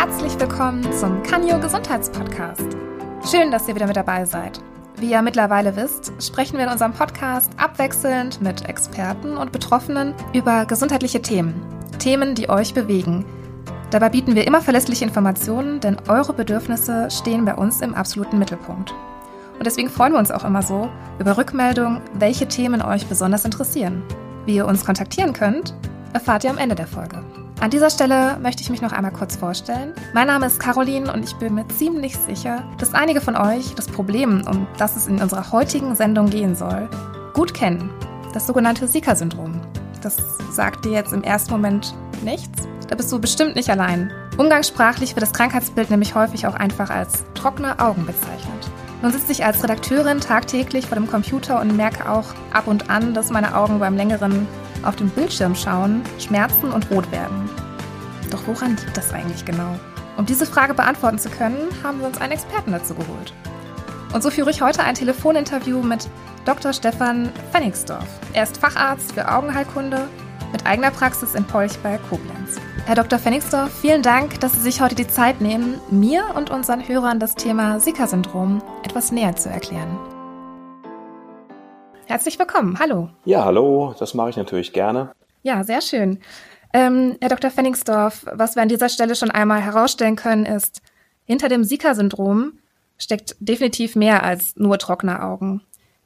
herzlich willkommen zum Kanyo Gesundheitspodcast. Schön, dass ihr wieder mit dabei seid. Wie ihr mittlerweile wisst, sprechen wir in unserem Podcast abwechselnd mit Experten und Betroffenen über gesundheitliche Themen. Themen, die euch bewegen. Dabei bieten wir immer verlässliche Informationen, denn eure Bedürfnisse stehen bei uns im absoluten Mittelpunkt. Und deswegen freuen wir uns auch immer so über Rückmeldungen, welche Themen euch besonders interessieren. Wie ihr uns kontaktieren könnt, erfahrt ihr am Ende der Folge. An dieser Stelle möchte ich mich noch einmal kurz vorstellen. Mein Name ist Caroline und ich bin mir ziemlich sicher, dass einige von euch das Problem, um das es in unserer heutigen Sendung gehen soll, gut kennen. Das sogenannte Sika-Syndrom. Das sagt dir jetzt im ersten Moment nichts? Da bist du bestimmt nicht allein. Umgangssprachlich wird das Krankheitsbild nämlich häufig auch einfach als trockene Augen bezeichnet. Nun sitze ich als Redakteurin tagtäglich vor dem Computer und merke auch ab und an, dass meine Augen beim längeren auf den Bildschirm schauen, schmerzen und rot werden. Doch woran liegt das eigentlich genau? Um diese Frage beantworten zu können, haben wir uns einen Experten dazu geholt. Und so führe ich heute ein Telefoninterview mit Dr. Stefan Pfennigsdorf. Er ist Facharzt für Augenheilkunde mit eigener Praxis in Polch bei Koblenz. Herr Dr. Pfennigsdorf, vielen Dank, dass Sie sich heute die Zeit nehmen, mir und unseren Hörern das Thema Zika-Syndrom etwas näher zu erklären. Herzlich willkommen. Hallo. Ja, hallo. Das mache ich natürlich gerne. Ja, sehr schön. Ähm, Herr Dr. Fenningsdorf, was wir an dieser Stelle schon einmal herausstellen können, ist, hinter dem Zika-Syndrom steckt definitiv mehr als nur trockene Augen.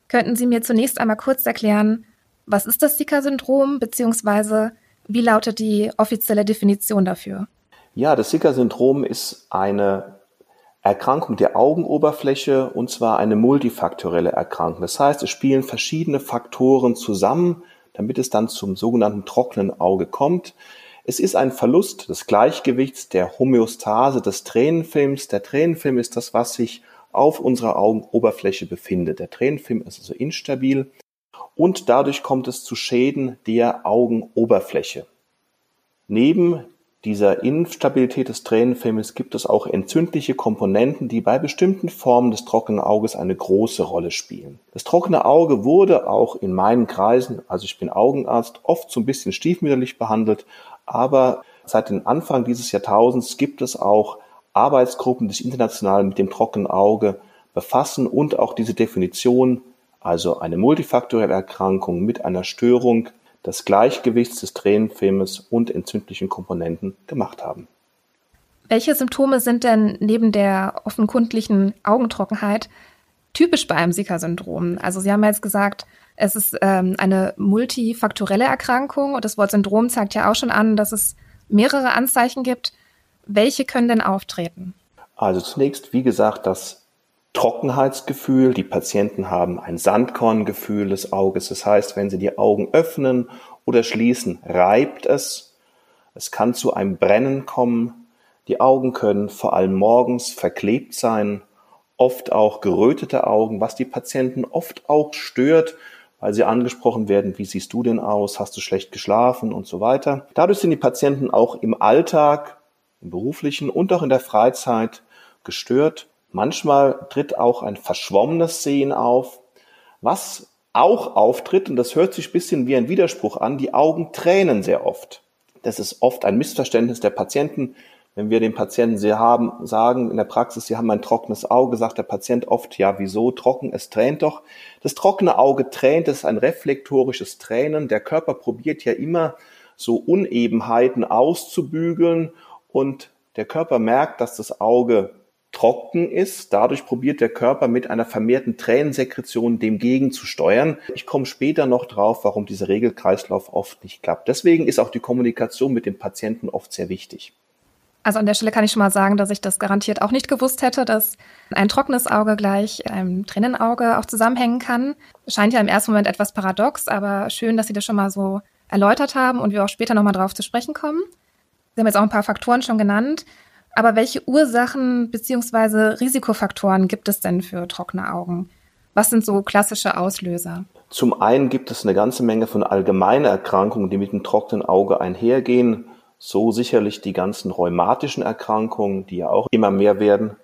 Könnten Sie mir zunächst einmal kurz erklären, was ist das Zika-Syndrom, beziehungsweise wie lautet die offizielle Definition dafür? Ja, das Zika-Syndrom ist eine Erkrankung der Augenoberfläche und zwar eine multifaktorelle Erkrankung. Das heißt, es spielen verschiedene Faktoren zusammen, damit es dann zum sogenannten trockenen Auge kommt. Es ist ein Verlust des Gleichgewichts der Homöostase des Tränenfilms. Der Tränenfilm ist das, was sich auf unserer Augenoberfläche befindet. Der Tränenfilm ist also instabil und dadurch kommt es zu Schäden der Augenoberfläche. Neben dieser Instabilität des Tränenfilmes gibt es auch entzündliche Komponenten, die bei bestimmten Formen des trockenen Auges eine große Rolle spielen. Das trockene Auge wurde auch in meinen Kreisen, also ich bin Augenarzt, oft so ein bisschen stiefmütterlich behandelt, aber seit dem Anfang dieses Jahrtausends gibt es auch Arbeitsgruppen, die sich international mit dem trockenen Auge befassen und auch diese Definition, also eine multifaktorielle Erkrankung mit einer Störung des Gleichgewichts des Tränenfilmes und entzündlichen Komponenten gemacht haben. Welche Symptome sind denn neben der offenkundlichen Augentrockenheit typisch bei einem Zika-Syndrom? Also Sie haben jetzt gesagt, es ist ähm, eine multifaktorelle Erkrankung und das Wort Syndrom zeigt ja auch schon an, dass es mehrere Anzeichen gibt. Welche können denn auftreten? Also zunächst, wie gesagt, das Trockenheitsgefühl. Die Patienten haben ein Sandkorngefühl des Auges. Das heißt, wenn sie die Augen öffnen oder schließen, reibt es. Es kann zu einem Brennen kommen. Die Augen können vor allem morgens verklebt sein, oft auch gerötete Augen, was die Patienten oft auch stört, weil sie angesprochen werden, wie siehst du denn aus, hast du schlecht geschlafen und so weiter. Dadurch sind die Patienten auch im Alltag, im beruflichen und auch in der Freizeit gestört Manchmal tritt auch ein verschwommenes Sehen auf. Was auch auftritt, und das hört sich ein bisschen wie ein Widerspruch an, die Augen tränen sehr oft. Das ist oft ein Missverständnis der Patienten. Wenn wir den Patienten sie haben, sagen in der Praxis, sie haben ein trockenes Auge, sagt der Patient oft, ja, wieso trocken? Es tränt doch. Das trockene Auge tränt, das ist ein reflektorisches Tränen. Der Körper probiert ja immer so Unebenheiten auszubügeln und der Körper merkt, dass das Auge trocken ist. Dadurch probiert der Körper mit einer vermehrten Tränensekretion dem gegenzusteuern. Ich komme später noch drauf, warum dieser Regelkreislauf oft nicht klappt. Deswegen ist auch die Kommunikation mit dem Patienten oft sehr wichtig. Also an der Stelle kann ich schon mal sagen, dass ich das garantiert auch nicht gewusst hätte, dass ein trockenes Auge gleich einem Tränenauge auch zusammenhängen kann. Scheint ja im ersten Moment etwas paradox, aber schön, dass Sie das schon mal so erläutert haben und wir auch später nochmal drauf zu sprechen kommen. Sie haben jetzt auch ein paar Faktoren schon genannt. Aber welche Ursachen beziehungsweise Risikofaktoren gibt es denn für trockene Augen? Was sind so klassische Auslöser? Zum einen gibt es eine ganze Menge von allgemeinen Erkrankungen, die mit dem trockenen Auge einhergehen. So sicherlich die ganzen rheumatischen Erkrankungen, die ja auch immer mehr werden.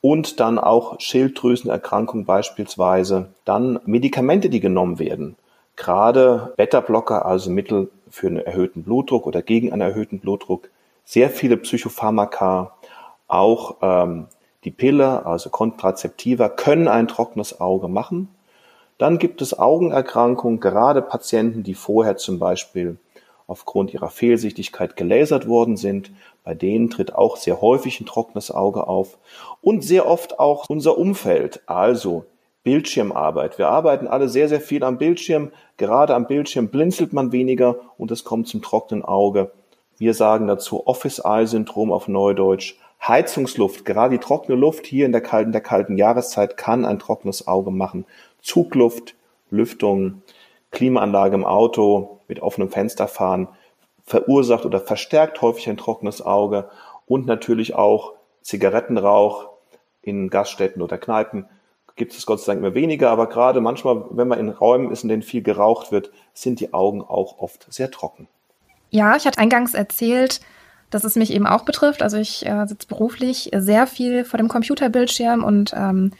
Und dann auch Schilddrüsenerkrankungen beispielsweise. Dann Medikamente, die genommen werden. Gerade Beta-Blocker, also Mittel für einen erhöhten Blutdruck oder gegen einen erhöhten Blutdruck, sehr viele Psychopharmaka, auch ähm, die Pille, also Kontrazeptiva, können ein trockenes Auge machen. Dann gibt es Augenerkrankungen, gerade Patienten, die vorher zum Beispiel aufgrund ihrer Fehlsichtigkeit gelasert worden sind. Bei denen tritt auch sehr häufig ein trockenes Auge auf. Und sehr oft auch unser Umfeld, also Bildschirmarbeit. Wir arbeiten alle sehr, sehr viel am Bildschirm. Gerade am Bildschirm blinzelt man weniger und es kommt zum trockenen Auge. Wir sagen dazu Office-Eye-Syndrom auf Neudeutsch. Heizungsluft, gerade die trockene Luft hier in der kalten, der kalten Jahreszeit kann ein trockenes Auge machen. Zugluft, Lüftung, Klimaanlage im Auto, mit offenem Fenster fahren, verursacht oder verstärkt häufig ein trockenes Auge und natürlich auch Zigarettenrauch in Gaststätten oder Kneipen gibt es Gott sei Dank immer weniger, aber gerade manchmal, wenn man in Räumen ist, in denen viel geraucht wird, sind die Augen auch oft sehr trocken. Ja, ich hatte eingangs erzählt, dass es mich eben auch betrifft. Also ich äh, sitze beruflich sehr viel vor dem Computerbildschirm und ähm,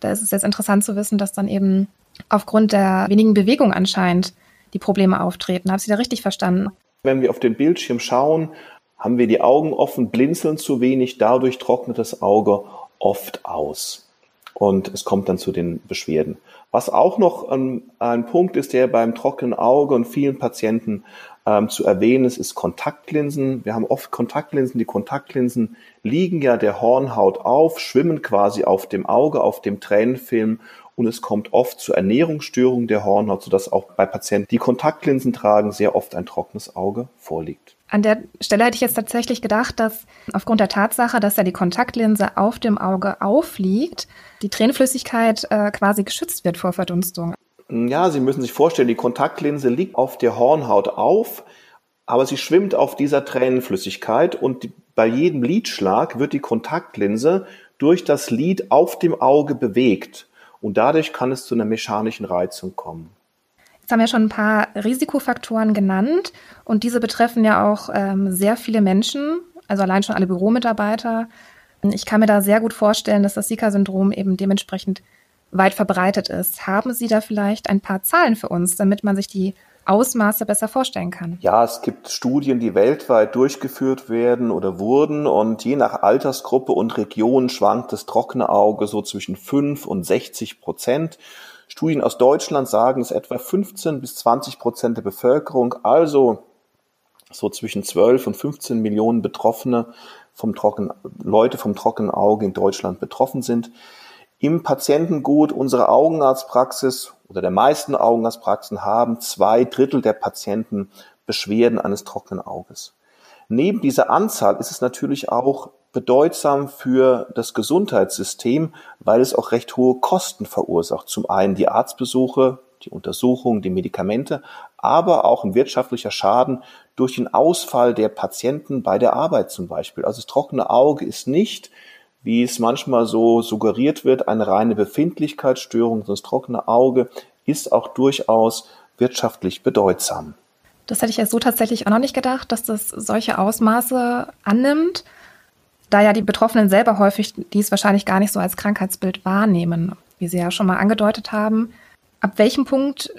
da ist es jetzt interessant zu wissen, dass dann eben aufgrund der wenigen Bewegung anscheinend die Probleme auftreten. Habe ich Sie da richtig verstanden? Wenn wir auf den Bildschirm schauen, haben wir die Augen offen, blinzeln zu wenig, dadurch trocknet das Auge oft aus und es kommt dann zu den Beschwerden. Was auch noch ein, ein Punkt ist, der beim trockenen Auge und vielen Patienten ähm, zu erwähnen ist, ist Kontaktlinsen. Wir haben oft Kontaktlinsen. Die Kontaktlinsen liegen ja der Hornhaut auf, schwimmen quasi auf dem Auge, auf dem Tränenfilm und es kommt oft zu Ernährungsstörungen der Hornhaut, sodass auch bei Patienten, die Kontaktlinsen tragen, sehr oft ein trockenes Auge vorliegt. An der Stelle hätte ich jetzt tatsächlich gedacht, dass aufgrund der Tatsache, dass ja die Kontaktlinse auf dem Auge aufliegt, die Tränenflüssigkeit äh, quasi geschützt wird vor Verdunstung. Ja, Sie müssen sich vorstellen, die Kontaktlinse liegt auf der Hornhaut auf, aber sie schwimmt auf dieser Tränenflüssigkeit und die, bei jedem Lidschlag wird die Kontaktlinse durch das Lid auf dem Auge bewegt und dadurch kann es zu einer mechanischen Reizung kommen. Jetzt haben wir schon ein paar Risikofaktoren genannt und diese betreffen ja auch ähm, sehr viele Menschen, also allein schon alle Büromitarbeiter. Ich kann mir da sehr gut vorstellen, dass das Zika-Syndrom eben dementsprechend weit verbreitet ist. Haben Sie da vielleicht ein paar Zahlen für uns, damit man sich die Ausmaße besser vorstellen kann? Ja, es gibt Studien, die weltweit durchgeführt werden oder wurden und je nach Altersgruppe und Region schwankt das trockene Auge so zwischen 5 und 60 Prozent. Studien aus Deutschland sagen, es etwa 15 bis 20 Prozent der Bevölkerung, also so zwischen 12 und 15 Millionen Betroffene vom trockenen, Leute vom trockenen Auge in Deutschland betroffen sind. Im Patientengut unserer Augenarztpraxis oder der meisten Augenarztpraxen haben zwei Drittel der Patienten Beschwerden eines trockenen Auges. Neben dieser Anzahl ist es natürlich auch bedeutsam für das Gesundheitssystem, weil es auch recht hohe Kosten verursacht. Zum einen die Arztbesuche, die Untersuchungen, die Medikamente, aber auch ein wirtschaftlicher Schaden durch den Ausfall der Patienten bei der Arbeit zum Beispiel. Also das trockene Auge ist nicht, wie es manchmal so suggeriert wird, eine reine Befindlichkeitsstörung. Das trockene Auge ist auch durchaus wirtschaftlich bedeutsam. Das hätte ich ja so tatsächlich auch noch nicht gedacht, dass das solche Ausmaße annimmt da ja die Betroffenen selber häufig dies wahrscheinlich gar nicht so als Krankheitsbild wahrnehmen, wie Sie ja schon mal angedeutet haben. Ab welchem Punkt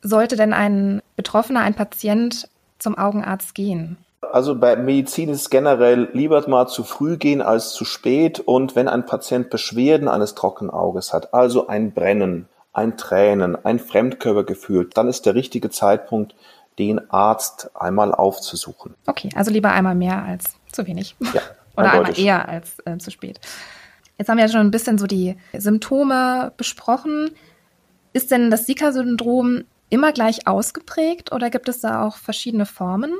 sollte denn ein Betroffener, ein Patient zum Augenarzt gehen? Also bei Medizin ist es generell lieber mal zu früh gehen als zu spät. Und wenn ein Patient Beschwerden eines trockenen Auges hat, also ein Brennen, ein Tränen, ein Fremdkörpergefühl, dann ist der richtige Zeitpunkt, den Arzt einmal aufzusuchen. Okay, also lieber einmal mehr als zu wenig. Ja. Oder einmal eher als äh, zu spät. Jetzt haben wir ja schon ein bisschen so die Symptome besprochen. Ist denn das Zika-Syndrom immer gleich ausgeprägt oder gibt es da auch verschiedene Formen?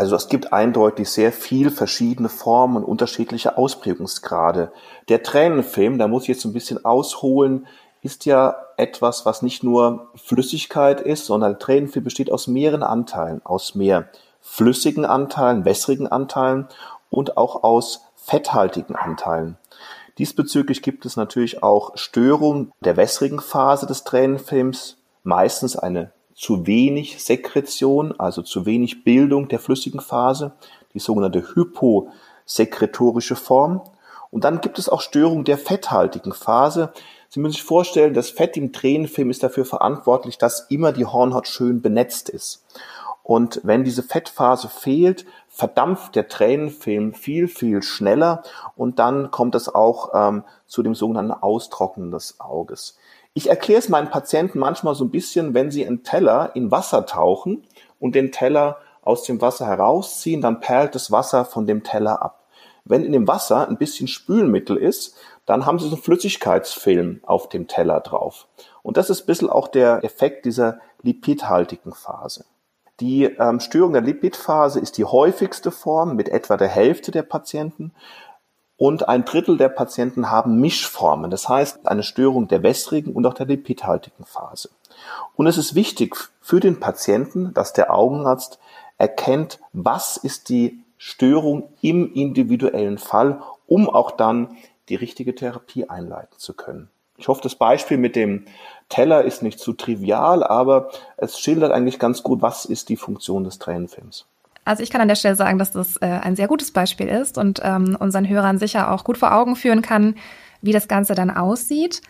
Also es gibt eindeutig sehr viel verschiedene Formen und unterschiedliche Ausprägungsgrade. Der Tränenfilm, da muss ich jetzt ein bisschen ausholen, ist ja etwas, was nicht nur Flüssigkeit ist, sondern Tränenfilm besteht aus mehreren Anteilen, aus mehr flüssigen Anteilen, wässrigen Anteilen und auch aus fetthaltigen Anteilen. Diesbezüglich gibt es natürlich auch Störungen der wässrigen Phase des Tränenfilms, meistens eine zu wenig Sekretion, also zu wenig Bildung der flüssigen Phase, die sogenannte hyposekretorische Form. Und dann gibt es auch Störungen der fetthaltigen Phase. Sie müssen sich vorstellen, das Fett im Tränenfilm ist dafür verantwortlich, dass immer die Hornhaut schön benetzt ist. Und wenn diese Fettphase fehlt, verdampft der Tränenfilm viel, viel schneller und dann kommt es auch ähm, zu dem sogenannten Austrocknen des Auges. Ich erkläre es meinen Patienten manchmal so ein bisschen, wenn sie einen Teller in Wasser tauchen und den Teller aus dem Wasser herausziehen, dann perlt das Wasser von dem Teller ab. Wenn in dem Wasser ein bisschen Spülmittel ist, dann haben Sie so einen Flüssigkeitsfilm auf dem Teller drauf. Und das ist ein bisschen auch der Effekt dieser lipidhaltigen Phase. Die ähm, Störung der Lipidphase ist die häufigste Form mit etwa der Hälfte der Patienten. Und ein Drittel der Patienten haben Mischformen, das heißt eine Störung der wässrigen und auch der lipidhaltigen Phase. Und es ist wichtig für den Patienten, dass der Augenarzt erkennt, was ist die Störung im individuellen Fall, um auch dann die richtige Therapie einleiten zu können. Ich hoffe, das Beispiel mit dem Teller ist nicht zu trivial, aber es schildert eigentlich ganz gut, was ist die Funktion des Tränenfilms. Also ich kann an der Stelle sagen, dass das äh, ein sehr gutes Beispiel ist und ähm, unseren Hörern sicher auch gut vor Augen führen kann, wie das Ganze dann aussieht.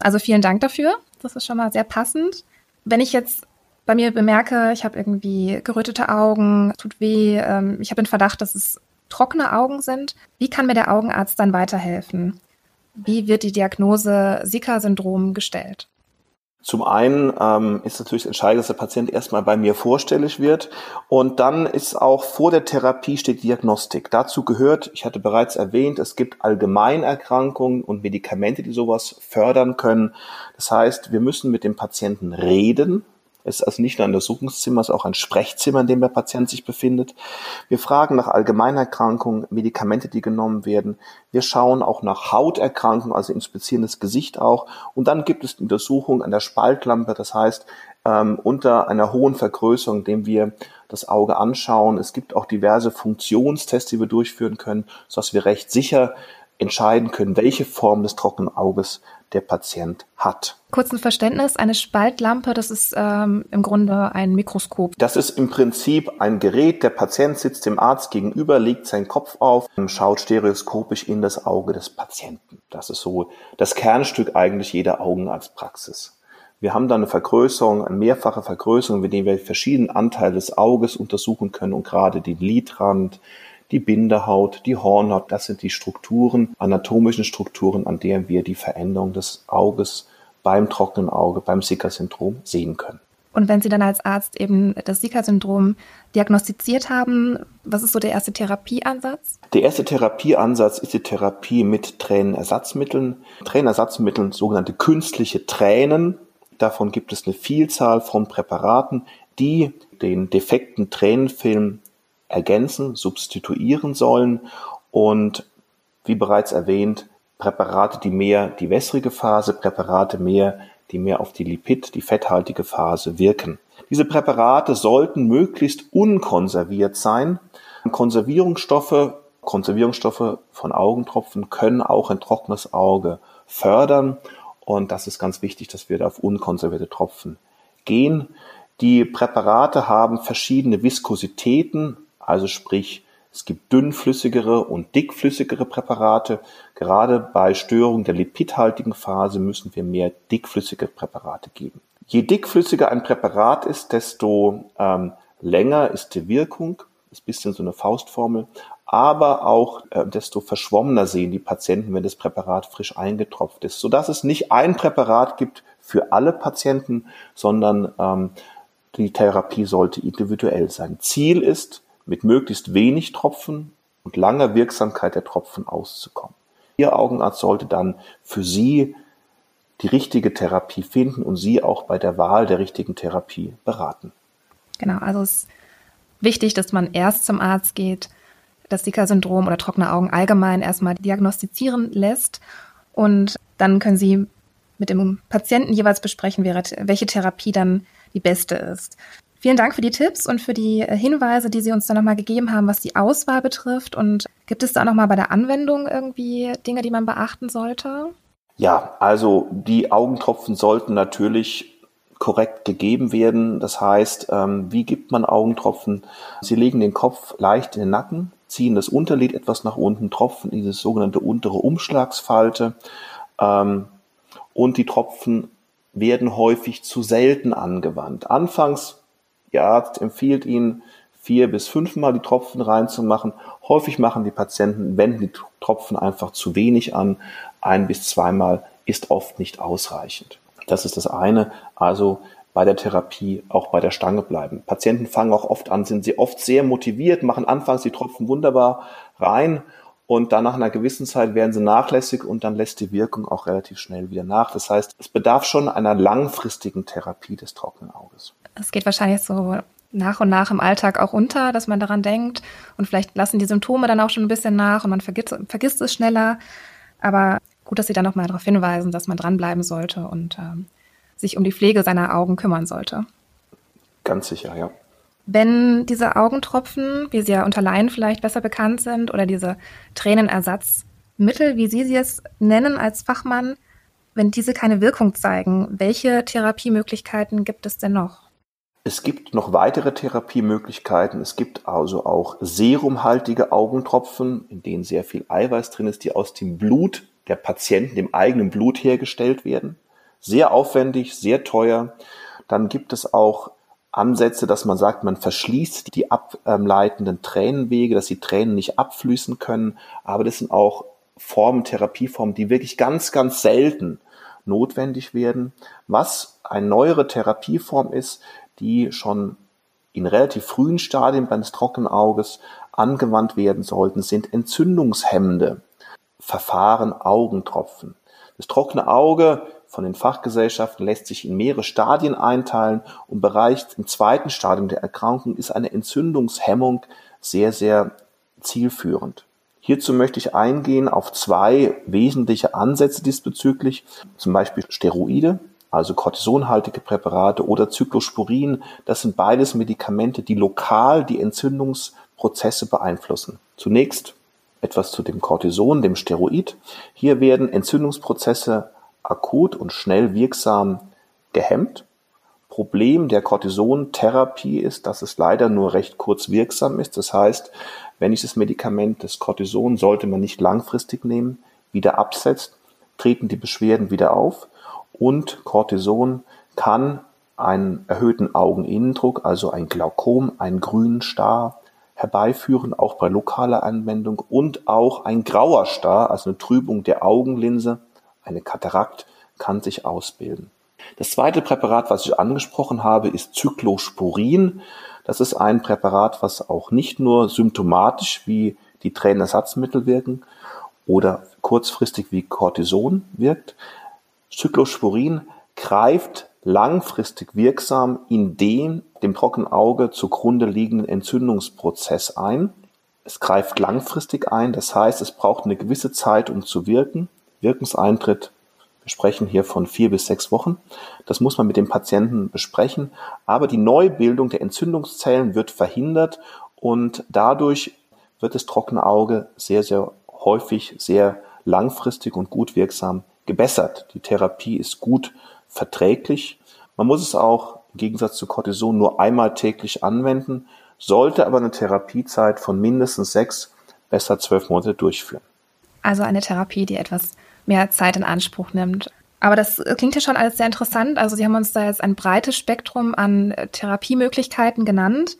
Also vielen Dank dafür. Das ist schon mal sehr passend. Wenn ich jetzt bei mir bemerke, ich habe irgendwie gerötete Augen, tut weh, ähm, ich habe den Verdacht, dass es trockene Augen sind. Wie kann mir der Augenarzt dann weiterhelfen? Wie wird die Diagnose Zika-Syndrom gestellt? Zum einen ähm, ist natürlich entscheidend, dass der Patient erstmal bei mir vorstellig wird und dann ist auch vor der Therapie steht Diagnostik. Dazu gehört, ich hatte bereits erwähnt, es gibt Allgemeinerkrankungen und Medikamente, die sowas fördern können. Das heißt, wir müssen mit dem Patienten reden, es ist also nicht nur ein Untersuchungszimmer, es ist auch ein Sprechzimmer, in dem der Patient sich befindet. Wir fragen nach Allgemeinerkrankungen, Medikamente, die genommen werden. Wir schauen auch nach Hauterkrankungen, also inspizierendes Gesicht auch. Und dann gibt es die Untersuchung an der Spaltlampe, das heißt, ähm, unter einer hohen Vergrößerung, indem wir das Auge anschauen. Es gibt auch diverse Funktionstests, die wir durchführen können, sodass wir recht sicher entscheiden können, welche Form des trockenen Auges der Patient hat. Kurzen Verständnis, eine Spaltlampe, das ist ähm, im Grunde ein Mikroskop. Das ist im Prinzip ein Gerät, der Patient sitzt dem Arzt gegenüber, legt seinen Kopf auf und schaut stereoskopisch in das Auge des Patienten. Das ist so das Kernstück eigentlich jeder Augenarztpraxis. Wir haben dann eine Vergrößerung, eine mehrfache Vergrößerung, mit der wir verschiedene Anteile des Auges untersuchen können und gerade den Lidrand, die Bindehaut, die Hornhaut, das sind die Strukturen, anatomischen Strukturen, an denen wir die Veränderung des Auges beim trockenen Auge, beim Sika-Syndrom sehen können. Und wenn Sie dann als Arzt eben das Sika-Syndrom diagnostiziert haben, was ist so der erste Therapieansatz? Der erste Therapieansatz ist die Therapie mit Tränenersatzmitteln. Tränenersatzmitteln, sogenannte künstliche Tränen. Davon gibt es eine Vielzahl von Präparaten, die den defekten Tränenfilm ergänzen, substituieren sollen und wie bereits erwähnt, Präparate, die mehr die wässrige Phase, Präparate mehr, die mehr auf die Lipid, die fetthaltige Phase wirken. Diese Präparate sollten möglichst unkonserviert sein. Konservierungsstoffe, Konservierungsstoffe von Augentropfen können auch ein trockenes Auge fördern. Und das ist ganz wichtig, dass wir da auf unkonservierte Tropfen gehen. Die Präparate haben verschiedene Viskositäten, also sprich, es gibt dünnflüssigere und dickflüssigere Präparate. Gerade bei Störung der lipidhaltigen Phase müssen wir mehr dickflüssige Präparate geben. Je dickflüssiger ein Präparat ist, desto ähm, länger ist die Wirkung. Ist ein bisschen so eine Faustformel. Aber auch äh, desto verschwommener sehen die Patienten, wenn das Präparat frisch eingetropft ist. Sodass es nicht ein Präparat gibt für alle Patienten, sondern ähm, die Therapie sollte individuell sein. Ziel ist, mit möglichst wenig Tropfen und langer Wirksamkeit der Tropfen auszukommen. Ihr Augenarzt sollte dann für Sie die richtige Therapie finden und Sie auch bei der Wahl der richtigen Therapie beraten. Genau, also es ist wichtig, dass man erst zum Arzt geht, das Zika-Syndrom oder trockene Augen allgemein erstmal diagnostizieren lässt und dann können Sie mit dem Patienten jeweils besprechen, welche Therapie dann die beste ist. Vielen Dank für die Tipps und für die äh, Hinweise, die Sie uns da nochmal gegeben haben, was die Auswahl betrifft. Und gibt es da nochmal bei der Anwendung irgendwie Dinge, die man beachten sollte? Ja, also die Augentropfen sollten natürlich korrekt gegeben werden. Das heißt, ähm, wie gibt man Augentropfen? Sie legen den Kopf leicht in den Nacken, ziehen das Unterlid etwas nach unten, tropfen in diese sogenannte untere Umschlagsfalte ähm, und die Tropfen werden häufig zu selten angewandt. Anfangs Ihr Arzt empfiehlt Ihnen, vier bis fünfmal die Tropfen reinzumachen. Häufig machen die Patienten, wenden die Tropfen einfach zu wenig an. Ein bis zweimal ist oft nicht ausreichend. Das ist das eine. Also bei der Therapie auch bei der Stange bleiben. Patienten fangen auch oft an, sind sie oft sehr motiviert, machen anfangs die Tropfen wunderbar rein und dann nach einer gewissen Zeit werden sie nachlässig und dann lässt die Wirkung auch relativ schnell wieder nach. Das heißt, es bedarf schon einer langfristigen Therapie des trockenen Auges. Es geht wahrscheinlich so nach und nach im Alltag auch unter, dass man daran denkt und vielleicht lassen die Symptome dann auch schon ein bisschen nach und man vergisst, vergisst es schneller. Aber gut, dass Sie da nochmal darauf hinweisen, dass man dranbleiben sollte und ähm, sich um die Pflege seiner Augen kümmern sollte. Ganz sicher, ja. Wenn diese Augentropfen, wie sie ja unter Laien vielleicht besser bekannt sind, oder diese Tränenersatzmittel, wie Sie sie es nennen als Fachmann, wenn diese keine Wirkung zeigen, welche Therapiemöglichkeiten gibt es denn noch? Es gibt noch weitere Therapiemöglichkeiten. Es gibt also auch serumhaltige Augentropfen, in denen sehr viel Eiweiß drin ist, die aus dem Blut der Patienten, dem eigenen Blut hergestellt werden. Sehr aufwendig, sehr teuer. Dann gibt es auch Ansätze, dass man sagt, man verschließt die ableitenden Tränenwege, dass die Tränen nicht abfließen können. Aber das sind auch Formen, Therapieformen, die wirklich ganz, ganz selten notwendig werden. Was eine neuere Therapieform ist, die schon in relativ frühen Stadien beim trockenen Auges angewandt werden sollten, sind entzündungshemmende Verfahren, Augentropfen. Das trockene Auge von den Fachgesellschaften lässt sich in mehrere Stadien einteilen und bereits im zweiten Stadium der Erkrankung ist eine Entzündungshemmung sehr, sehr zielführend. Hierzu möchte ich eingehen auf zwei wesentliche Ansätze diesbezüglich, zum Beispiel Steroide, also kortisonhaltige Präparate oder Cyclosporin. Das sind beides Medikamente, die lokal die Entzündungsprozesse beeinflussen. Zunächst etwas zu dem Cortison, dem Steroid. Hier werden Entzündungsprozesse akut und schnell wirksam gehemmt. Problem der Cortisontherapie ist, dass es leider nur recht kurz wirksam ist. Das heißt, wenn ich das Medikament, das Cortison, sollte man nicht langfristig nehmen, wieder absetzt, treten die Beschwerden wieder auf und Cortison kann einen erhöhten Augeninnendruck, also ein Glaukom, einen grünen Star herbeiführen, auch bei lokaler Anwendung und auch ein grauer Star, also eine Trübung der Augenlinse eine Katarakt kann sich ausbilden. Das zweite Präparat, was ich angesprochen habe, ist Cyclosporin. Das ist ein Präparat, was auch nicht nur symptomatisch wie die Tränenersatzmittel wirken oder kurzfristig wie Cortison wirkt. Cyclosporin greift langfristig wirksam in den dem trockenen Auge zugrunde liegenden Entzündungsprozess ein. Es greift langfristig ein, das heißt, es braucht eine gewisse Zeit, um zu wirken. Wirkungseintritt, wir sprechen hier von vier bis sechs Wochen. Das muss man mit dem Patienten besprechen. Aber die Neubildung der Entzündungszellen wird verhindert und dadurch wird das trockene Auge sehr, sehr häufig, sehr langfristig und gut wirksam gebessert. Die Therapie ist gut verträglich. Man muss es auch Gegensatz zu Cortison nur einmal täglich anwenden, sollte aber eine Therapiezeit von mindestens sechs, besser zwölf Monate durchführen. Also eine Therapie, die etwas mehr Zeit in Anspruch nimmt. Aber das klingt ja schon alles sehr interessant. Also Sie haben uns da jetzt ein breites Spektrum an äh, Therapiemöglichkeiten genannt.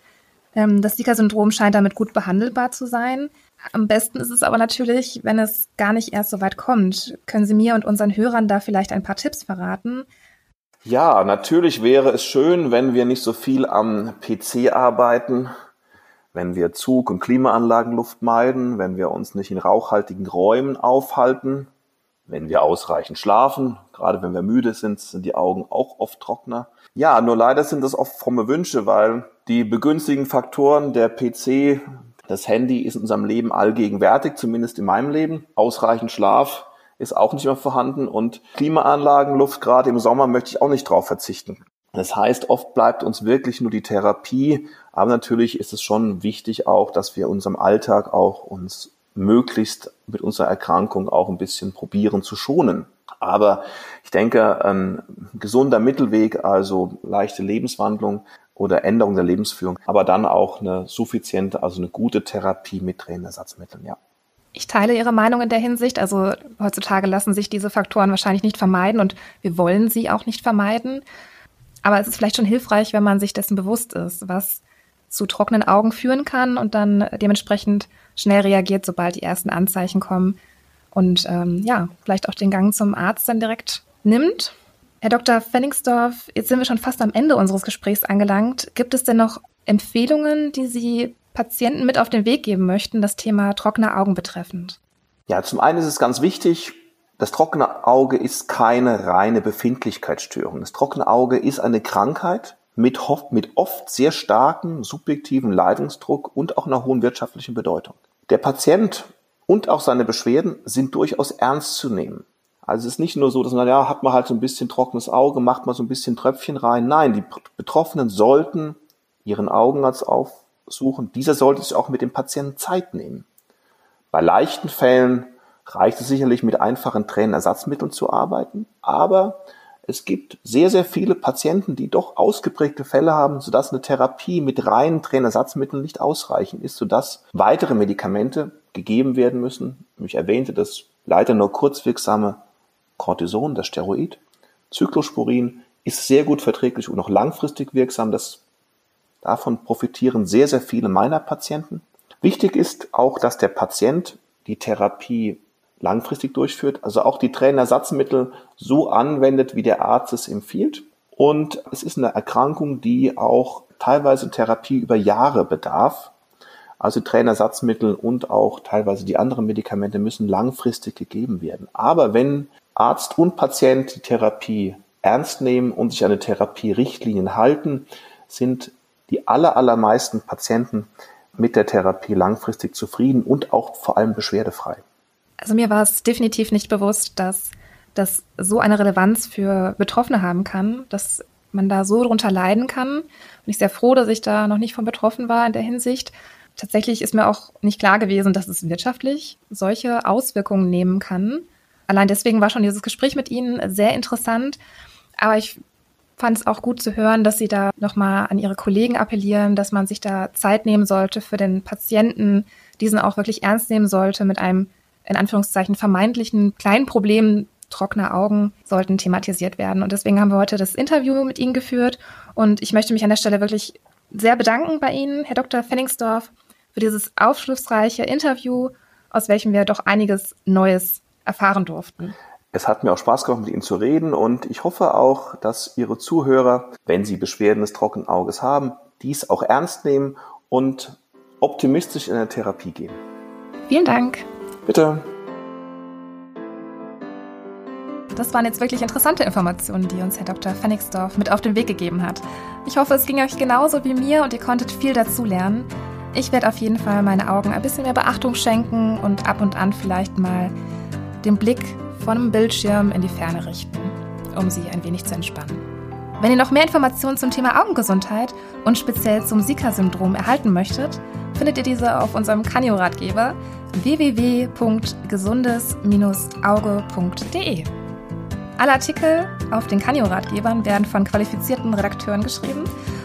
Ähm, das Zika-Syndrom scheint damit gut behandelbar zu sein. Am besten ist es aber natürlich, wenn es gar nicht erst so weit kommt. Können Sie mir und unseren Hörern da vielleicht ein paar Tipps verraten? Ja, natürlich wäre es schön, wenn wir nicht so viel am PC arbeiten, wenn wir Zug- und Klimaanlagenluft meiden, wenn wir uns nicht in rauchhaltigen Räumen aufhalten, wenn wir ausreichend schlafen, gerade wenn wir müde sind, sind die Augen auch oft trockener. Ja, nur leider sind das oft fromme Wünsche, weil die begünstigen Faktoren der PC, das Handy ist in unserem Leben allgegenwärtig, zumindest in meinem Leben. Ausreichend Schlaf ist auch nicht mehr vorhanden und Klimaanlagen, Luft, gerade im Sommer möchte ich auch nicht drauf verzichten. Das heißt, oft bleibt uns wirklich nur die Therapie, aber natürlich ist es schon wichtig auch, dass wir unserem Alltag auch uns möglichst mit unserer Erkrankung auch ein bisschen probieren zu schonen. Aber ich denke, ein gesunder Mittelweg, also leichte Lebenswandlung oder Änderung der Lebensführung, aber dann auch eine suffiziente, also eine gute Therapie mit Tränenersatzmitteln, ja. Ich teile Ihre Meinung in der Hinsicht. Also heutzutage lassen sich diese Faktoren wahrscheinlich nicht vermeiden und wir wollen sie auch nicht vermeiden. Aber es ist vielleicht schon hilfreich, wenn man sich dessen bewusst ist, was zu trockenen Augen führen kann und dann dementsprechend schnell reagiert, sobald die ersten Anzeichen kommen und ähm, ja, vielleicht auch den Gang zum Arzt dann direkt nimmt. Herr Dr. Fenningsdorf, jetzt sind wir schon fast am Ende unseres Gesprächs angelangt. Gibt es denn noch Empfehlungen, die Sie Patienten mit auf den Weg geben möchten, das Thema trockene Augen betreffend? Ja, zum einen ist es ganz wichtig, das trockene Auge ist keine reine Befindlichkeitsstörung. Das trockene Auge ist eine Krankheit mit, mit oft sehr starkem subjektiven Leidungsdruck und auch einer hohen wirtschaftlichen Bedeutung. Der Patient und auch seine Beschwerden sind durchaus ernst zu nehmen. Also es ist nicht nur so, dass man, ja, hat man halt so ein bisschen trockenes Auge, macht mal so ein bisschen Tröpfchen rein. Nein, die Betroffenen sollten ihren Augenarzt aufsuchen. Dieser sollte sich auch mit dem Patienten Zeit nehmen. Bei leichten Fällen reicht es sicherlich mit einfachen Tränenersatzmitteln zu arbeiten, aber es gibt sehr, sehr viele Patienten, die doch ausgeprägte Fälle haben, sodass eine Therapie mit reinen Tränenersatzmitteln nicht ausreichend ist, sodass weitere Medikamente gegeben werden müssen. Ich erwähnte das leider nur kurzwirksame Cortison, das Steroid. Cyclosporin ist sehr gut verträglich und auch langfristig wirksam. Das, davon profitieren sehr, sehr viele meiner Patienten. Wichtig ist auch, dass der Patient die Therapie langfristig durchführt, also auch die Tränenersatzmittel so anwendet, wie der Arzt es empfiehlt. Und es ist eine Erkrankung, die auch teilweise Therapie über Jahre bedarf. Also Tränenersatzmittel und auch teilweise die anderen Medikamente müssen langfristig gegeben werden. Aber wenn Arzt und Patient die Therapie ernst nehmen und sich an die Therapierichtlinien halten, sind die aller, allermeisten Patienten mit der Therapie langfristig zufrieden und auch vor allem beschwerdefrei. Also mir war es definitiv nicht bewusst, dass das so eine Relevanz für Betroffene haben kann, dass man da so drunter leiden kann. Und ich sehr froh, dass ich da noch nicht von betroffen war in der Hinsicht. Tatsächlich ist mir auch nicht klar gewesen, dass es wirtschaftlich solche Auswirkungen nehmen kann. Allein deswegen war schon dieses Gespräch mit Ihnen sehr interessant. Aber ich fand es auch gut zu hören, dass Sie da nochmal an Ihre Kollegen appellieren, dass man sich da Zeit nehmen sollte für den Patienten, diesen auch wirklich ernst nehmen sollte mit einem in Anführungszeichen vermeintlichen kleinen Problemen trockener Augen sollten thematisiert werden. Und deswegen haben wir heute das Interview mit Ihnen geführt. Und ich möchte mich an der Stelle wirklich sehr bedanken bei Ihnen, Herr Dr. Fenningsdorf, für dieses aufschlussreiche Interview, aus welchem wir doch einiges Neues erfahren durften. Es hat mir auch Spaß gemacht, mit Ihnen zu reden und ich hoffe auch, dass Ihre Zuhörer, wenn sie Beschwerden des trockenen Auges haben, dies auch ernst nehmen und optimistisch in der Therapie gehen. Vielen Dank. Bitte. Das waren jetzt wirklich interessante Informationen, die uns Herr Dr. Fenixdorf mit auf den Weg gegeben hat. Ich hoffe, es ging euch genauso wie mir und ihr konntet viel dazu lernen. Ich werde auf jeden Fall meine Augen ein bisschen mehr Beachtung schenken und ab und an vielleicht mal den Blick von einem Bildschirm in die Ferne richten, um sie ein wenig zu entspannen. Wenn ihr noch mehr Informationen zum Thema Augengesundheit und speziell zum Zika-Syndrom erhalten möchtet, findet ihr diese auf unserem Kanio-Ratgeber www.gesundes-auge.de. Alle Artikel auf den Kanio-Ratgebern werden von qualifizierten Redakteuren geschrieben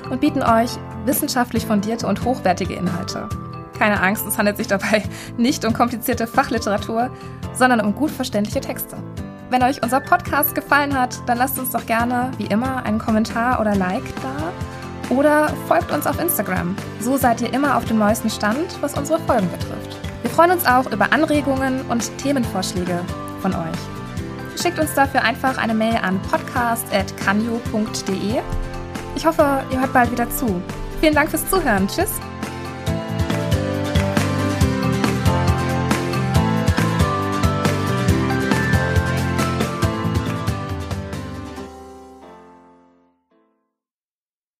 und bieten euch wissenschaftlich fundierte und hochwertige Inhalte. Keine Angst, es handelt sich dabei nicht um komplizierte Fachliteratur, sondern um gut verständliche Texte. Wenn euch unser Podcast gefallen hat, dann lasst uns doch gerne, wie immer, einen Kommentar oder Like da oder folgt uns auf Instagram. So seid ihr immer auf dem neuesten Stand, was unsere Folgen betrifft. Wir freuen uns auch über Anregungen und Themenvorschläge von euch. Schickt uns dafür einfach eine Mail an podcast.canyo.de. Ich hoffe, ihr hört bald wieder zu. Vielen Dank fürs Zuhören. Tschüss.